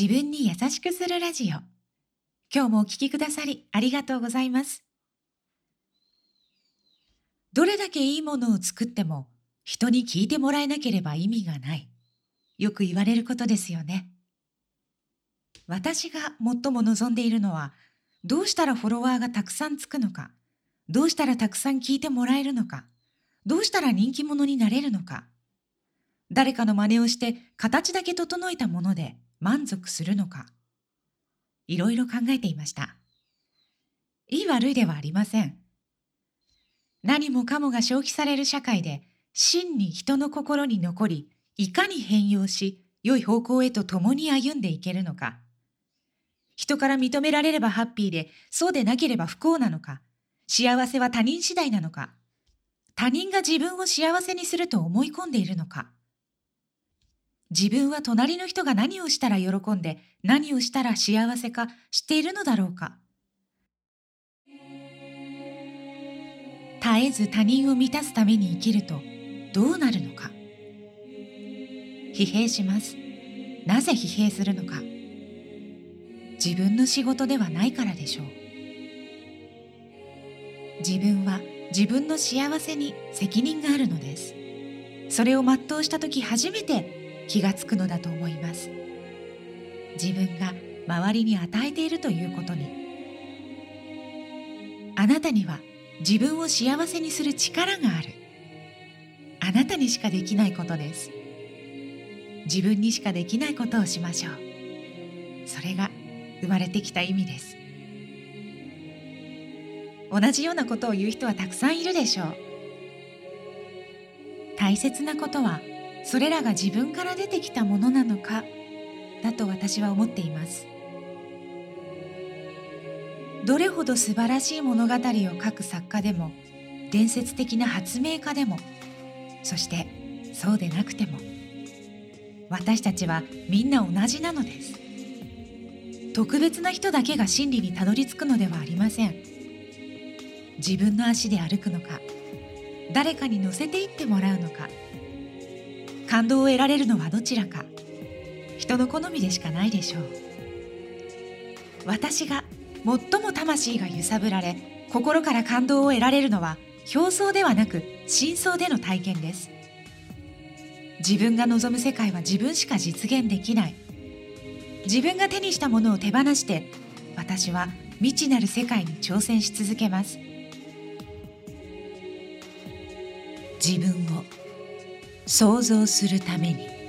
自分に優しくするラジオ。今日もお聞きくださりありがとうございます。どれだけいいものを作っても人に聞いてもらえなければ意味がない。よく言われることですよね。私が最も望んでいるのはどうしたらフォロワーがたくさんつくのか。どうしたらたくさん聞いてもらえるのか。どうしたら人気者になれるのか。誰かの真似をして形だけ整えたもので満足するのか。いろいろ考えていました。いい悪いではありません。何もかもが消費される社会で真に人の心に残りいかに変容し良い方向へと共に歩んでいけるのか。人から認められればハッピーでそうでなければ不幸なのか。幸せは他人次第なのか。他人が自分を幸せにすると思い込んでいるのか。自分は隣の人が何をしたら喜んで何をしたら幸せか知っているのだろうか。絶えず他人を満たすために生きるとどうなるのか。疲弊します。なぜ疲弊するのか。自分の仕事ではないからでしょう。自分は自分の幸せに責任があるのです。それを全うした時初めて気がつくのだと思います。自分が周りに与えているということに。あなたには自分を幸せにする力がある。あなたにしかできないことです。自分にしかできないことをしましょう。それが生まれてきた意味です。同じようなことを言う人はたくさんいるでしょう。大切なことはそれらが自分から出てきたものなのかだと私は思っています。どれほど素晴らしい物語を書く作家でも伝説的な発明家でもそしてそうでなくても私たちはみんな同じなのです。特別な人だけが真理にたどり着くのではありません。自分の足で歩くのか誰かに乗せていってもらうのか感動を得られるのはどちらか。人の好みでしかないでしょう。私が最も魂が揺さぶられ心から感動を得られるのは表層ではなく真相での体験です。自分が望む世界は自分しか実現できない。自分が手にしたものを手放して私は未知なる世界に挑戦し続けます。自分を想像するために。